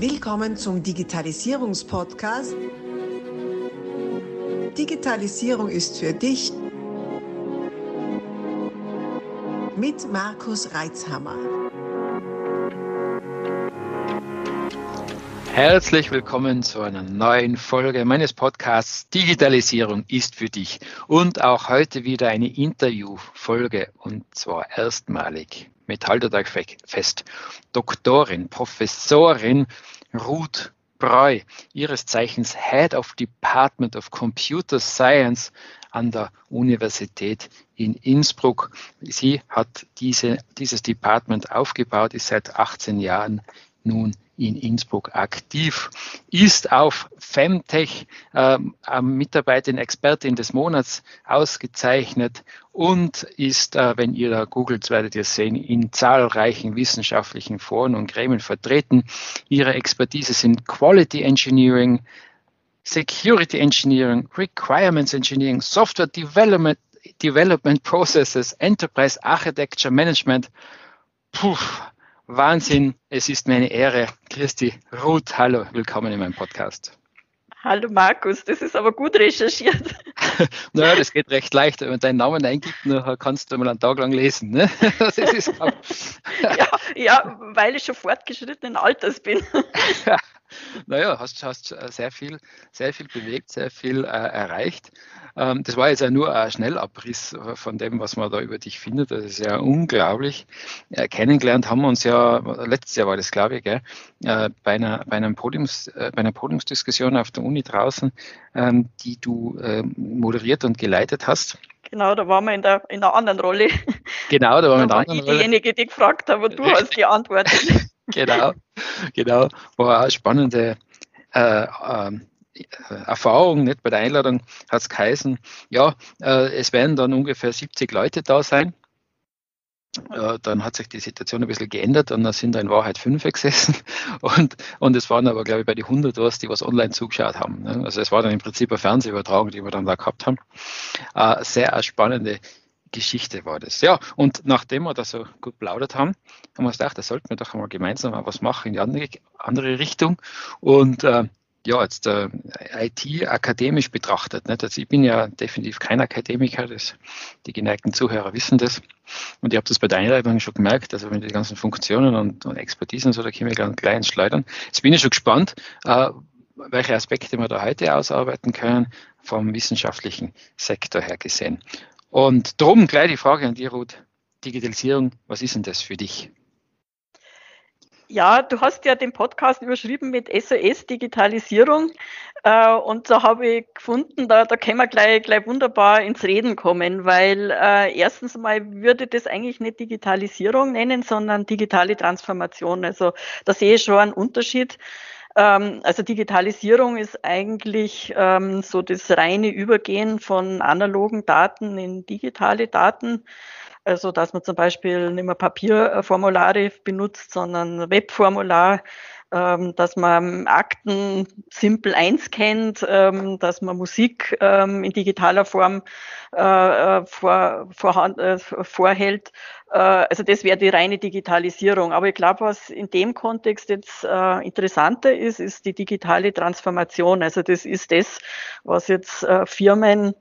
Willkommen zum Digitalisierungspodcast. Digitalisierung ist für dich mit Markus Reitzhammer. Herzlich willkommen zu einer neuen Folge meines Podcasts Digitalisierung ist für dich und auch heute wieder eine Interviewfolge und zwar erstmalig mit Haltertag fest. Doktorin, Professorin Ruth Breu, ihres Zeichens Head of Department of Computer Science an der Universität in Innsbruck. Sie hat diese, dieses Department aufgebaut, ist seit 18 Jahren nun in Innsbruck aktiv, ist auf Femtech äh, Mitarbeiterin, Expertin des Monats ausgezeichnet und ist, äh, wenn ihr da googelt, werdet ihr sehen, in zahlreichen wissenschaftlichen Foren und Gremien vertreten. Ihre Expertise sind Quality Engineering, Security Engineering, Requirements Engineering, Software Development, Development Processes, Enterprise Architecture Management. Puh, Wahnsinn, es ist mir eine Ehre. Christi Ruth, hallo, willkommen in meinem Podcast. Hallo Markus, das ist aber gut recherchiert. naja, das geht recht leicht. Wenn man deinen Namen eingibt, kannst du mal einen Tag lang lesen. Ne? ja, ja, weil ich schon fortgeschrittenen Alters bin. naja, hast, hast sehr viel, sehr viel bewegt, sehr viel äh, erreicht. Ähm, das war jetzt ja nur ein Schnellabriss von dem, was man da über dich findet. Das ist ja unglaublich. Äh, kennengelernt haben wir uns ja, letztes Jahr war das, glaube ich, gell, äh, bei, einer, bei, einem Podiums, äh, bei einer Podiumsdiskussion auf der Uni draußen, ähm, die du äh, moderiert und geleitet hast. Genau, da waren wir in der, in einer anderen Rolle. Genau, da waren wir in der anderen Rolle. Diejenige, die gefragt hat, aber du hast geantwortet. genau, genau. War eine spannende äh, äh, Erfahrung, nicht bei der Einladung hat es geheißen, ja, äh, es werden dann ungefähr 70 Leute da sein. Äh, dann hat sich die Situation ein bisschen geändert und dann sind da in Wahrheit fünf gesessen und, und es waren aber, glaube ich, bei die 100 was, die was online zugeschaut haben. Ne? Also es war dann im Prinzip eine Fernsehübertragung, die wir dann da gehabt haben. Äh, sehr spannende Geschichte war das. Ja, und nachdem wir da so gut plaudert haben, haben wir gedacht, da sollten wir doch mal gemeinsam mal was machen in die andere, andere Richtung. Und äh, ja, jetzt äh, IT akademisch betrachtet. Nicht? Also ich bin ja definitiv kein Akademiker, das, die geneigten Zuhörer wissen das. Und ich habe das bei der Einleitung schon gemerkt, also wenn die ganzen Funktionen und, und Expertisen so, da können wir ganz klein schleudern. Jetzt bin ich schon gespannt, äh, welche Aspekte wir da heute ausarbeiten können, vom wissenschaftlichen Sektor her gesehen. Und darum gleich die Frage an dir, Ruth. Digitalisierung, was ist denn das für dich? Ja, du hast ja den Podcast überschrieben mit SOS Digitalisierung. Äh, und da habe ich gefunden, da, da können wir gleich, gleich wunderbar ins Reden kommen, weil äh, erstens mal würde das eigentlich nicht Digitalisierung nennen, sondern digitale Transformation. Also da sehe ich schon einen Unterschied. Ähm, also Digitalisierung ist eigentlich ähm, so das reine Übergehen von analogen Daten in digitale Daten. Also, dass man zum Beispiel nicht mehr Papierformulare benutzt, sondern Webformular, ähm, dass man Akten simpel einscannt, ähm, dass man Musik ähm, in digitaler Form äh, äh vor, vorhand, äh, vorhält. Äh, also das wäre die reine Digitalisierung. Aber ich glaube, was in dem Kontext jetzt äh, interessanter ist, ist die digitale Transformation. Also das ist das, was jetzt äh, Firmen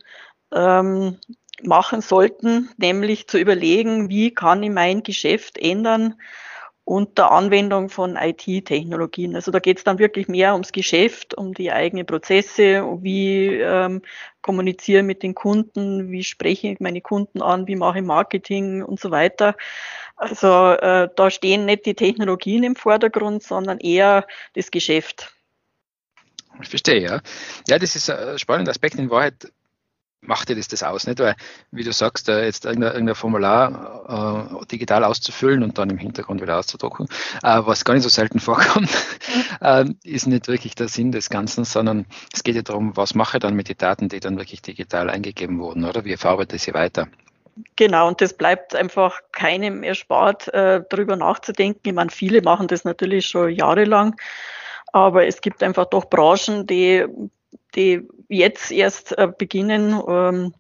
ähm, machen sollten, nämlich zu überlegen, wie kann ich mein Geschäft ändern unter Anwendung von IT-Technologien. Also da geht es dann wirklich mehr ums Geschäft, um die eigenen Prozesse, wie ähm, kommuniziere mit den Kunden, wie spreche ich meine Kunden an, wie mache ich Marketing und so weiter. Also äh, da stehen nicht die Technologien im Vordergrund, sondern eher das Geschäft. Ich verstehe, ja. Ja, das ist ein spannender Aspekt. In Wahrheit macht dir das das aus, nicht? Weil, wie du sagst, äh, jetzt irgendein, Formular äh, digital auszufüllen und dann im Hintergrund wieder auszudrucken, äh, was gar nicht so selten vorkommt, äh, ist nicht wirklich der Sinn des Ganzen, sondern es geht ja darum, was mache ich dann mit den Daten, die dann wirklich digital eingegeben wurden, oder? Wie verarbeite ich sie weiter? Genau, und das bleibt einfach keinem erspart, äh, darüber nachzudenken. Ich meine, viele machen das natürlich schon jahrelang, aber es gibt einfach doch Branchen, die die jetzt erst äh, beginnen, ähm,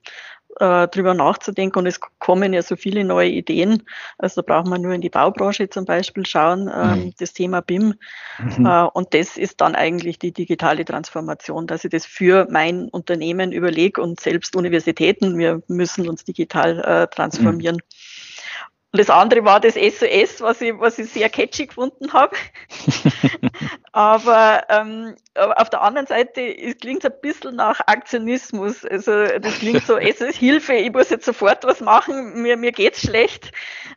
äh, drüber nachzudenken. Und es kommen ja so viele neue Ideen. Also da braucht man nur in die Baubranche zum Beispiel schauen, ähm, mhm. das Thema BIM. Mhm. Äh, und das ist dann eigentlich die digitale Transformation, dass ich das für mein Unternehmen überlege und selbst Universitäten, wir müssen uns digital äh, transformieren. Mhm. Und das andere war das SOS, was ich, was ich sehr catchy gefunden habe. Aber ähm, auf der anderen Seite es klingt es ein bisschen nach Aktionismus. Also das klingt so, es ist Hilfe, ich muss jetzt sofort was machen, mir, mir geht's schlecht.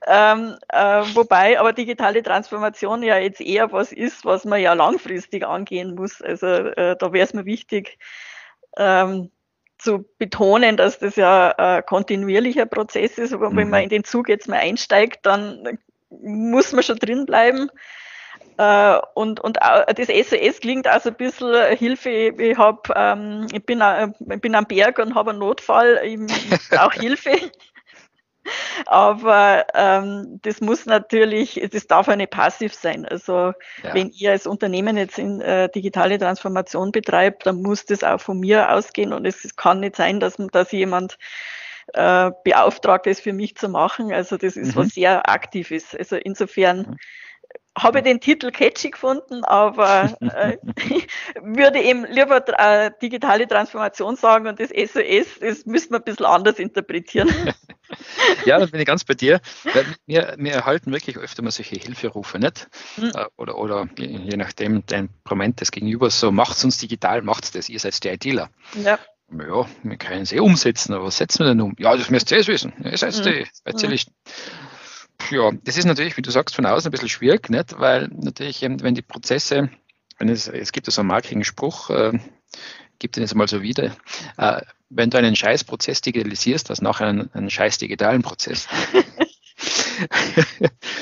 Ähm, äh, wobei aber digitale Transformation ja jetzt eher was ist, was man ja langfristig angehen muss. Also äh, da wäre es mir wichtig, ähm, zu betonen, dass das ja ein kontinuierlicher Prozess ist, aber mhm. wenn man in den Zug jetzt mal einsteigt, dann muss man schon drin bleiben. Äh, und, und das SOS klingt also ein bisschen Hilfe. Ich, hab, ähm, ich, bin, ich bin am Berg und habe einen Notfall, ich brauche Hilfe. Aber ähm, das muss natürlich, das darf ja nicht passiv sein. Also ja. wenn ihr als Unternehmen jetzt in äh, digitale Transformation betreibt, dann muss das auch von mir ausgehen und es kann nicht sein, dass, dass jemand äh, beauftragt ist, für mich zu machen. Also das ist mhm. was sehr Aktives. Also insofern mhm habe den Titel catchy gefunden, aber äh, würde eben lieber äh, digitale Transformation sagen und das SOS, das müsste man ein bisschen anders interpretieren. ja, da bin ich ganz bei dir. Wir, wir erhalten wirklich öfter mal solche Hilferufe, nicht? Mhm. Oder, oder je nachdem, dein Proment des Gegenübers so, macht es uns digital, macht es das, ihr seid die ITler. Ja. Ja, wir können es eh umsetzen, aber was setzen wir denn um? Ja, das müsst ihr eh wissen. Ihr seid mhm. die Spezialisten. Mhm ja, das ist natürlich, wie du sagst, von außen ein bisschen schwierig, nicht? weil natürlich, ähm, wenn die Prozesse, wenn es, es gibt so einen markigen Spruch, äh, gibt den jetzt mal so wieder, äh, wenn du einen Scheißprozess digitalisierst, hast du nachher einen, einen scheiß digitalen Prozess.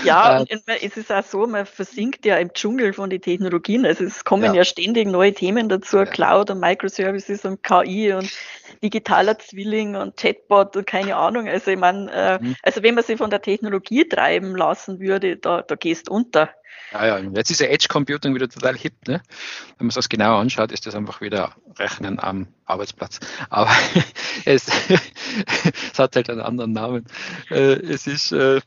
ja, und es ist auch so, man versinkt ja im Dschungel von den Technologien. Also es kommen ja, ja ständig neue Themen dazu, ja. Cloud und Microservices und KI und digitaler Zwilling und Chatbot und keine Ahnung. Also ich meine, äh, mhm. also wenn man sich von der Technologie treiben lassen würde, da, da gehst unter. Ja, ja, jetzt ist ja Edge Computing wieder total hip. Ne? Wenn man sich das genauer anschaut, ist das einfach wieder Rechnen am Arbeitsplatz. Aber es, es hat halt einen anderen Namen. Äh, es ist äh,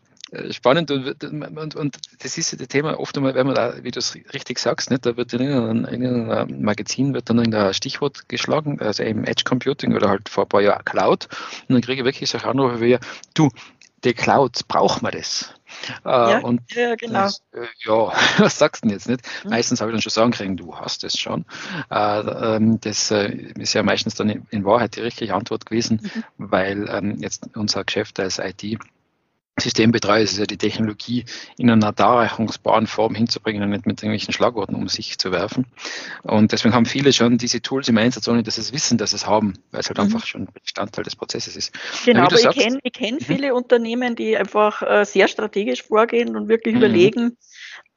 spannend und, und, und das ist das Thema oft einmal, wenn man da, wie du es richtig sagst, nicht, da wird in irgendeinem, in einem Magazin wird dann ein Stichwort geschlagen, also eben Edge Computing oder halt vor ein paar Jahren Cloud und dann kriege ich wirklich solche Anrufe wie, du, die Cloud, braucht man das? Äh, ja, und ja, genau. Das, äh, ja, was sagst du denn jetzt nicht? Mhm. Meistens habe ich dann schon sagen können, du hast es schon. Äh, ähm, das ist ja meistens dann in, Wahrheit die richtige Antwort gewesen, mhm. weil ähm, jetzt unser Geschäft als IT Systembetreuer ist es ja die Technologie in einer darreichungsbaren Form hinzubringen und nicht mit irgendwelchen Schlagworten um sich zu werfen. Und deswegen haben viele schon diese Tools im Einsatz, ohne dass sie es wissen, dass sie es haben, weil es halt mhm. einfach schon Bestandteil des Prozesses ist. Genau, aber sagst, ich kenne kenn mhm. viele Unternehmen, die einfach äh, sehr strategisch vorgehen und wirklich mhm. überlegen,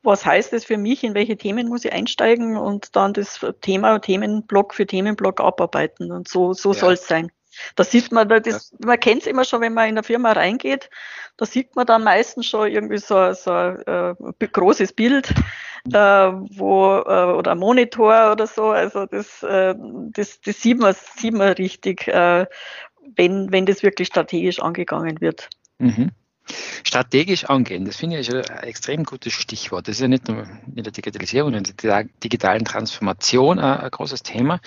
was heißt es für mich, in welche Themen muss ich einsteigen und dann das Thema Themenblock für Themenblock abarbeiten. Und so, so ja. soll es sein. Da sieht man, das, man kennt es immer schon, wenn man in eine Firma reingeht, da sieht man dann meistens schon irgendwie so, so ein äh, großes Bild, äh, wo, äh, oder ein Monitor oder so. Also das, äh, das, das sieht man, sieht man richtig, äh, wenn, wenn das wirklich strategisch angegangen wird. Mhm. Strategisch angehen, das finde ich ein extrem gutes Stichwort. Das ist ja nicht nur in der Digitalisierung, in der digitalen Transformation ein, großes Thema,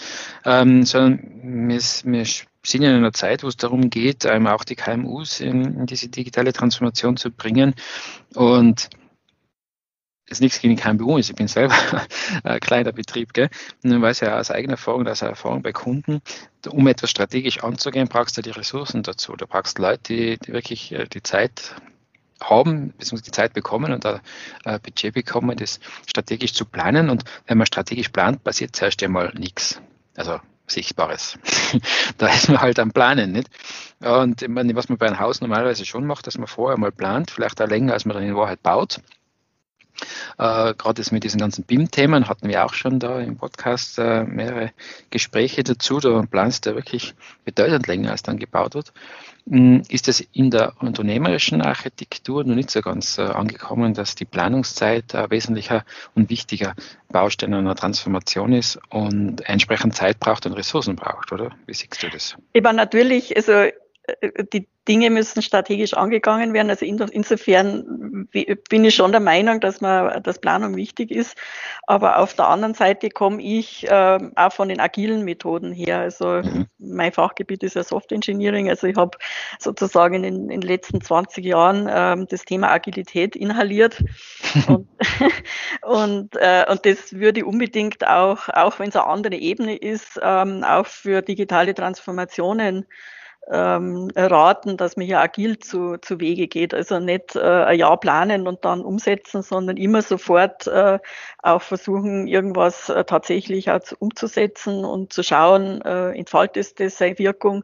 ähm, sondern wir, wir sind in einer Zeit, wo es darum geht, ähm, auch die KMUs in, in diese digitale Transformation zu bringen. Und ist nichts gegen KMU ist, ich bin selber ein kleiner Betrieb, gell? Und ich weiß ja aus eigener Erfahrung, aus Erfahrung bei Kunden, um etwas strategisch anzugehen, brauchst du die Ressourcen dazu. Du brauchst Leute, die, die wirklich äh, die Zeit haben, beziehungsweise die Zeit bekommen und ein äh, Budget bekommen, das strategisch zu planen. Und wenn man strategisch plant, passiert zuerst einmal nichts. Also Sichtbares. da ist man halt am Planen, nicht? Und ich meine, was man bei einem Haus normalerweise schon macht, dass man vorher mal plant, vielleicht auch länger, als man dann in Wahrheit baut. Äh, Gerade mit diesen ganzen BIM-Themen hatten wir auch schon da im Podcast äh, mehrere Gespräche dazu. Da planst du wirklich bedeutend länger, als dann gebaut wird. Mm, ist es in der unternehmerischen Architektur noch nicht so ganz äh, angekommen, dass die Planungszeit ein wesentlicher und wichtiger Baustein einer Transformation ist und entsprechend Zeit braucht und Ressourcen braucht, oder? Wie siehst du das? Ich natürlich, also äh, die Dinge müssen strategisch angegangen werden. Also insofern bin ich schon der Meinung, dass man, dass Planung wichtig ist. Aber auf der anderen Seite komme ich äh, auch von den agilen Methoden her. Also mhm. mein Fachgebiet ist ja Software Engineering. Also ich habe sozusagen in den, in den, letzten 20 Jahren ähm, das Thema Agilität inhaliert. und, und, äh, und das würde ich unbedingt auch, auch wenn es eine andere Ebene ist, ähm, auch für digitale Transformationen ähm, raten, dass man hier agil zu, zu Wege geht. Also nicht äh, ein Jahr planen und dann umsetzen, sondern immer sofort äh, auch versuchen, irgendwas äh, tatsächlich auch umzusetzen und zu schauen, äh, entfaltet es seine Wirkung.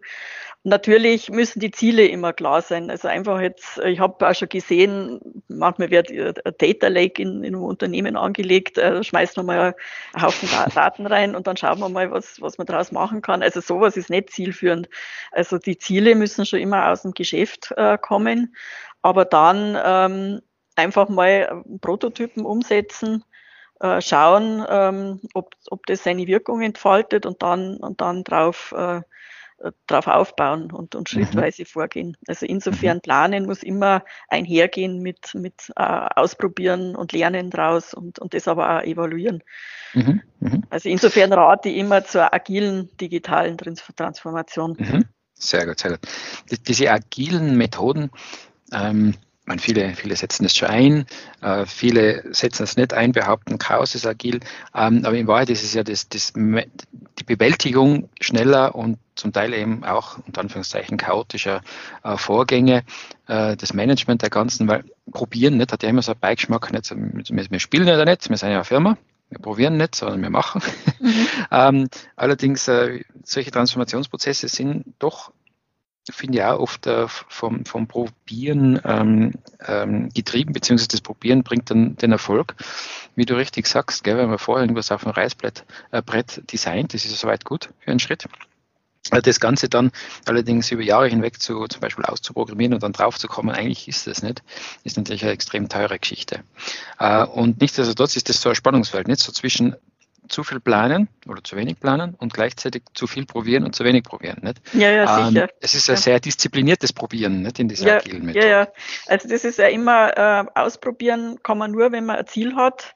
Natürlich müssen die Ziele immer klar sein. Also einfach jetzt, ich habe auch schon gesehen, manchmal wird ein Data Lake in, in einem Unternehmen angelegt, äh, schmeißt man mal einen Haufen Daten rein und dann schauen wir mal, was, was man daraus machen kann. Also sowas ist nicht zielführend. Also die Ziele müssen schon immer aus dem Geschäft äh, kommen, aber dann ähm, einfach mal Prototypen umsetzen, äh, schauen, ähm, ob, ob das seine Wirkung entfaltet und dann, und dann drauf äh, darauf aufbauen und, und mhm. schrittweise mhm. vorgehen. Also insofern mhm. planen muss immer einhergehen mit, mit äh, Ausprobieren und Lernen draus und, und das aber auch evaluieren. Mhm. Mhm. Also insofern rate ich immer zur agilen digitalen Transformation. Mhm. Sehr gut, sehr gut. Diese agilen Methoden, ähm, meine, viele, viele setzen es schon ein, äh, viele setzen es nicht ein, behaupten, Chaos ist agil, ähm, aber in Wahrheit ist es ja das, das, die Bewältigung schneller und zum Teil eben auch unter Anführungszeichen chaotischer äh, Vorgänge, äh, das Management der ganzen, weil probieren nicht, hat ja immer so einen Beigeschmack, nicht so, wir, wir spielen ja nicht, wir sind ja eine Firma, wir probieren nicht, sondern wir machen. Mhm. ähm, allerdings, äh, solche Transformationsprozesse sind doch finde ich auch oft äh, vom, vom Probieren ähm, ähm, getrieben, beziehungsweise das Probieren bringt dann den Erfolg. Wie du richtig sagst, gell, wenn man vorher irgendwas auf dem Reißbrett äh, Brett designt, das ist soweit gut für einen Schritt. Das Ganze dann allerdings über Jahre hinweg zu, zum Beispiel auszuprogrammieren und dann drauf zu kommen, eigentlich ist das nicht, ist natürlich eine extrem teure Geschichte. Äh, und nichtsdestotrotz ist das so ein Spannungsfeld, nicht so zwischen zu viel planen oder zu wenig planen und gleichzeitig zu viel probieren und zu wenig probieren. Nicht? Ja, ja, sicher. Ähm, es ist ein ja. sehr diszipliniertes Probieren nicht, in dieser ja, agilen Methode. Ja, ja. Also das ist ja immer, äh, ausprobieren kann man nur, wenn man ein Ziel hat.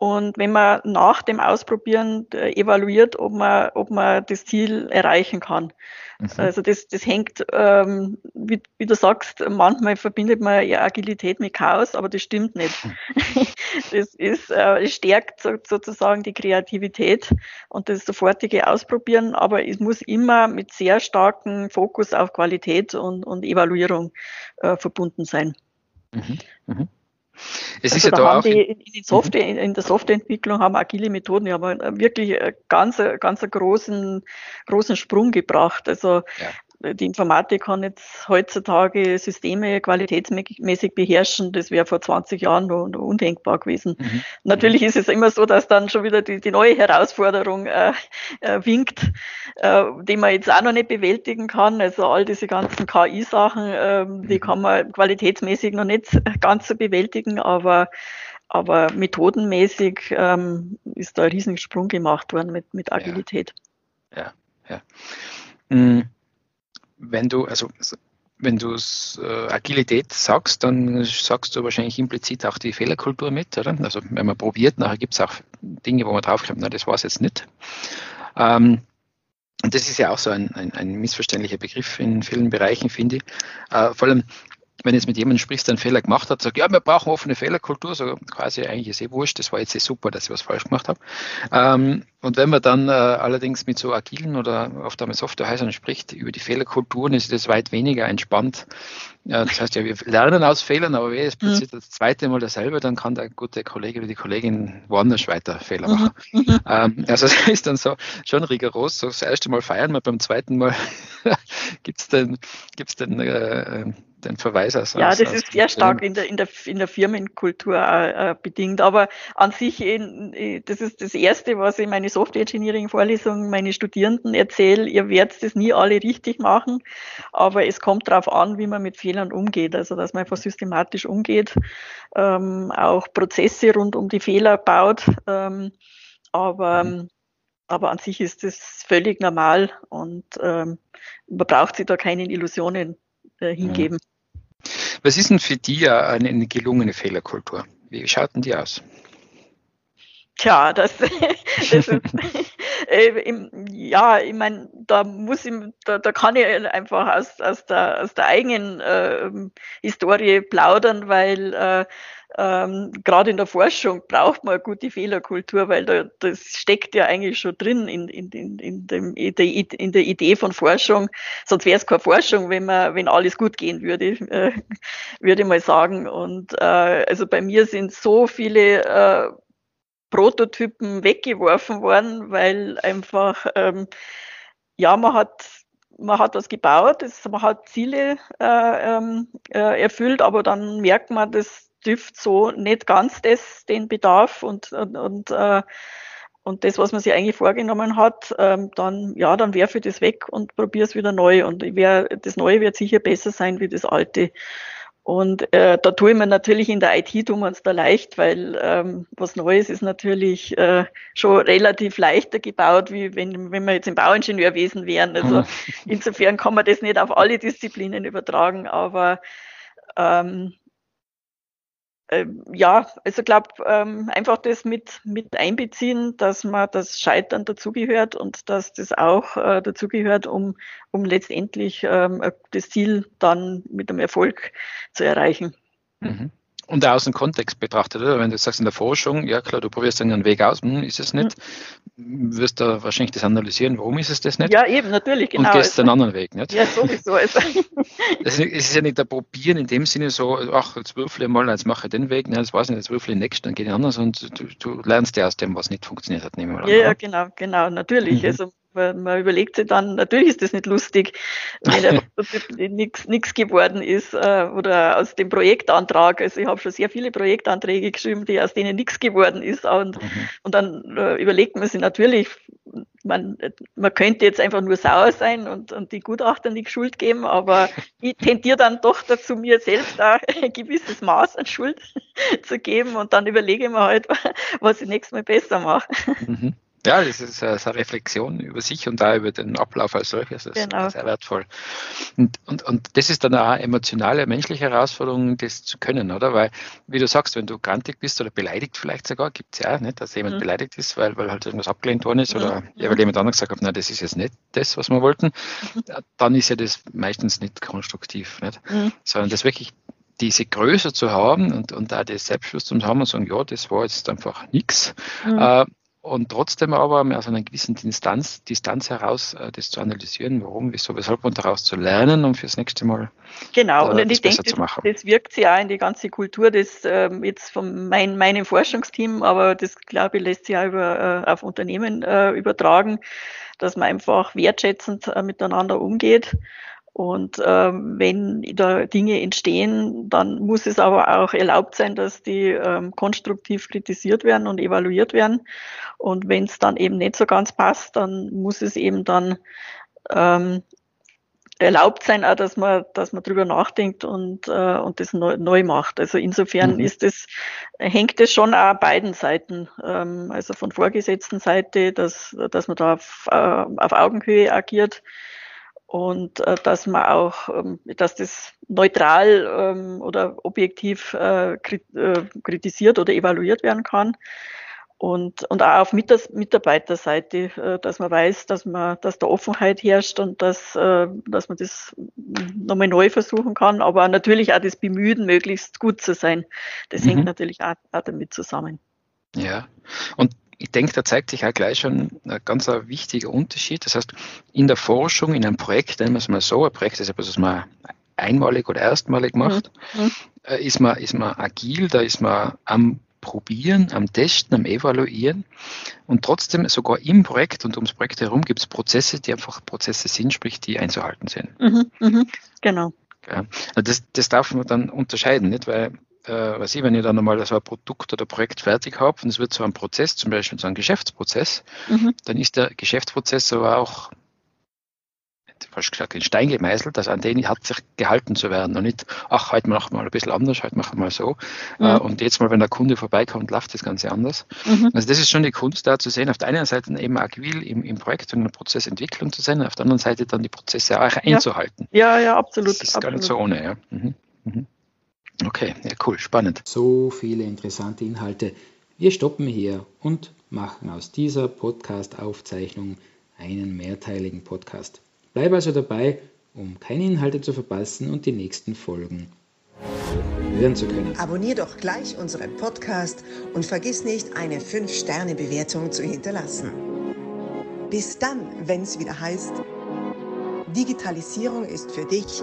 Und wenn man nach dem Ausprobieren äh, evaluiert, ob man, ob man das Ziel erreichen kann. Mhm. Also das, das hängt, ähm, wie, wie, du sagst, manchmal verbindet man ja Agilität mit Chaos, aber das stimmt nicht. Mhm. das ist, äh, stärkt so, sozusagen die Kreativität und das sofortige Ausprobieren, aber es muss immer mit sehr starkem Fokus auf Qualität und, und Evaluierung äh, verbunden sein. Mhm. Mhm. Es also ist ja da haben die in, in, Software, in, in, der Softwareentwicklung haben agile Methoden ja wirklich ganz, ganz einen großen, großen Sprung gebracht. Also ja die Informatik kann jetzt heutzutage Systeme qualitätsmäßig beherrschen. Das wäre vor 20 Jahren noch, noch undenkbar gewesen. Mhm. Natürlich ist es immer so, dass dann schon wieder die, die neue Herausforderung äh, äh, winkt, äh, die man jetzt auch noch nicht bewältigen kann. Also all diese ganzen KI-Sachen, äh, die mhm. kann man qualitätsmäßig noch nicht ganz so bewältigen, aber aber methodenmäßig ähm, ist da ein riesiger Sprung gemacht worden mit, mit Agilität. Ja, ja. ja. Mhm wenn du, also wenn du äh, Agilität sagst, dann sagst du wahrscheinlich implizit auch die Fehlerkultur mit, oder? Also wenn man probiert, nachher gibt es auch Dinge, wo man draufkommt, na, das war es jetzt nicht. Ähm, und das ist ja auch so ein, ein, ein, missverständlicher Begriff in vielen Bereichen, finde ich. Äh, vor allem, wenn jetzt mit jemandem sprichst, der einen Fehler gemacht hat, sagt, ja, wir brauchen offene Fehlerkultur, so quasi eigentlich ist eh wurscht, das war jetzt eh super, dass ich was falsch gemacht habe. Ähm, und wenn man dann äh, allerdings mit so agilen oder oft einmal Softwarehäusern spricht über die Fehlerkulturen, ist das weit weniger entspannt. Ja, das heißt ja, wir lernen aus Fehlern, aber wenn es mhm. passiert das zweite Mal dasselbe, dann kann der gute Kollege oder die Kollegin woanders weiter Fehler mhm. machen. Mhm. Ähm, also es ist dann so schon rigoros. So das erste Mal feiern wir, beim zweiten Mal gibt es den, gibt's den äh, den Verweis aus. Ja, das aus ist sehr stark in der, in der, in der Firmenkultur äh, bedingt. Aber an sich, in, äh, das ist das Erste, was ich meine Software Engineering Vorlesung meine Studierenden erzähle. Ihr werdet das nie alle richtig machen, aber es kommt darauf an, wie man mit Fehlern umgeht. Also, dass man einfach systematisch umgeht, ähm, auch Prozesse rund um die Fehler baut. Ähm, aber aber an sich ist das völlig normal und ähm, man braucht sich da keine Illusionen äh, hingeben. Was ist denn für dich eine, eine gelungene Fehlerkultur? Wie schaut denn die aus? Tja, das, das ist, äh, im, ja, ich meine, da muss ich, da, da kann ich einfach aus, aus, der, aus der eigenen äh, Historie plaudern, weil äh, ähm, gerade in der Forschung braucht man eine gute Fehlerkultur, weil da, das steckt ja eigentlich schon drin in, in, in, in, dem, in der Idee von Forschung. Sonst wäre es keine Forschung, wenn man, wenn alles gut gehen würde, äh, würde ich mal sagen. Und äh, also bei mir sind so viele äh, Prototypen weggeworfen worden, weil einfach ähm, ja man hat man hat was gebaut, das, man hat Ziele äh, ähm, äh, erfüllt, aber dann merkt man, das trifft so nicht ganz das, den Bedarf und, und, und, äh, und das, was man sich eigentlich vorgenommen hat, ähm, dann, ja, dann werfe ich das weg und probiere es wieder neu. Und ich wär, das Neue wird sicher besser sein wie das Alte. Und äh, da tue ich mir natürlich in der IT tun wir uns da leicht, weil ähm, was Neues ist natürlich äh, schon relativ leichter gebaut, wie wenn, wenn wir jetzt im Bauingenieurwesen wären. Also insofern kann man das nicht auf alle Disziplinen übertragen, aber ähm, ähm, ja, also glaube ähm, einfach das mit, mit einbeziehen, dass man das Scheitern dazugehört und dass das auch äh, dazugehört, um, um letztendlich ähm, das Ziel dann mit einem Erfolg zu erreichen. Mhm. Und aus dem Kontext betrachtet, oder? Wenn du sagst in der Forschung, ja klar, du probierst dann einen Weg aus, hm, ist es nicht, mhm. wirst du wahrscheinlich das analysieren, warum ist es das nicht? Ja, eben, natürlich, genau. Und gehst also, einen anderen Weg, nicht? Ja, sowieso. Also. Es ist ja nicht der Probieren in dem Sinne so, ach, jetzt würfle ich mal, jetzt mache ich den Weg, ne, das weiß ich nicht, jetzt würfle ich den nächsten, dann geht ich anders und du, du lernst ja aus dem, was nicht funktioniert hat, nehmen wir mal Ja, ja, genau, genau, natürlich. Mhm. Also weil man überlegt sich dann, natürlich ist das nicht lustig, wenn nichts geworden ist äh, oder aus dem Projektantrag. Also ich habe schon sehr viele Projektanträge geschrieben, die aus denen nichts geworden ist. Und, mhm. und dann äh, überlegt man sich natürlich, man, man könnte jetzt einfach nur sauer sein und, und die Gutachter nicht Schuld geben, aber ich tendiere dann doch dazu, mir selbst da ein gewisses Maß an Schuld zu geben und dann überlege ich mir halt, was ich nächstes Mal besser mache. Mhm. Ja, das ist eine Reflexion über sich und da über den Ablauf als solches. Das genau. ist sehr wertvoll. Und, und, und das ist dann auch eine emotionale, menschliche Herausforderung, das zu können, oder? Weil, wie du sagst, wenn du grantig bist oder beleidigt vielleicht sogar, gibt es ja, nicht, dass jemand mhm. beleidigt ist, weil, weil halt irgendwas abgelehnt worden ist oder mhm. ja, weil jemand anderes gesagt hat, nein, das ist jetzt nicht das, was wir wollten, mhm. dann ist ja das meistens nicht konstruktiv, nicht? Mhm. Sondern das wirklich diese Größe zu haben und, und da das Selbstschluss zu haben und sagen, ja, das war jetzt einfach nichts. Mhm. Äh, und trotzdem aber aus einer gewissen Distanz, Distanz heraus äh, das zu analysieren, warum, wieso, weshalb und daraus zu lernen, um fürs nächste Mal genau. Äh, und das ich besser denke, zu machen. Das, das wirkt sich auch in die ganze Kultur des äh, jetzt von mein, meinem Forschungsteam, aber das glaube ich lässt sich auch über, äh, auf Unternehmen äh, übertragen, dass man einfach wertschätzend äh, miteinander umgeht und ähm, wenn da Dinge entstehen, dann muss es aber auch erlaubt sein, dass die ähm, konstruktiv kritisiert werden und evaluiert werden. Und wenn es dann eben nicht so ganz passt, dann muss es eben dann ähm, erlaubt sein, auch, dass man, dass man drüber nachdenkt und, äh, und das neu, neu macht. Also insofern mhm. ist es, hängt es schon auch beiden Seiten, ähm, also von vorgesetzten Seite, dass, dass man da auf, äh, auf Augenhöhe agiert und äh, dass man auch, ähm, dass das neutral ähm, oder objektiv äh, äh, kritisiert oder evaluiert werden kann. Und, und auch auf Mitarbeiterseite, äh, dass man weiß, dass man, dass da Offenheit herrscht und dass, äh, dass man das nochmal neu versuchen kann, aber natürlich auch das Bemühen, möglichst gut zu sein. Das mhm. hängt natürlich auch, auch damit zusammen. Ja, und ich denke, da zeigt sich auch gleich schon ein ganz wichtiger Unterschied. Das heißt, in der Forschung, in einem Projekt, nennen wir es mal so, ein Projekt ist etwas, was man einmalig oder erstmalig macht, mhm. mhm. Äh, ist, man, ist man agil, da ist man am Probieren, am Testen, am Evaluieren und trotzdem sogar im Projekt und ums Projekt herum gibt es Prozesse, die einfach Prozesse sind, sprich die einzuhalten sind. Mhm, mh, genau. Ja, das, das darf man dann unterscheiden, nicht? weil äh, weiß ich, wenn ich dann nochmal so ein Produkt oder Projekt fertig habe und es wird so ein Prozess, zum Beispiel so ein Geschäftsprozess, mhm. dann ist der Geschäftsprozess aber auch fast gesagt, in Stein gemeißelt, also an denen hat sich gehalten zu werden und nicht, ach, heute machen wir mal ein bisschen anders, heute machen wir mal so. Mhm. Und jetzt mal, wenn der Kunde vorbeikommt, läuft das Ganze anders. Mhm. Also das ist schon die Kunst da zu sehen, auf der einen Seite eben agil im, im Projekt und in der Prozessentwicklung zu sein, auf der anderen Seite dann die Prozesse auch einzuhalten. Ja, ja, absolut. Das ist absolut. gar nicht so ohne, ja. Mhm. Okay, ja, cool, spannend. So viele interessante Inhalte. Wir stoppen hier und machen aus dieser Podcast-Aufzeichnung einen mehrteiligen Podcast. Bleib also dabei, um keine Inhalte zu verpassen und die nächsten Folgen hören zu können. Abonnier doch gleich unseren Podcast und vergiss nicht, eine 5-Sterne-Bewertung zu hinterlassen. Bis dann, wenn es wieder heißt, Digitalisierung ist für dich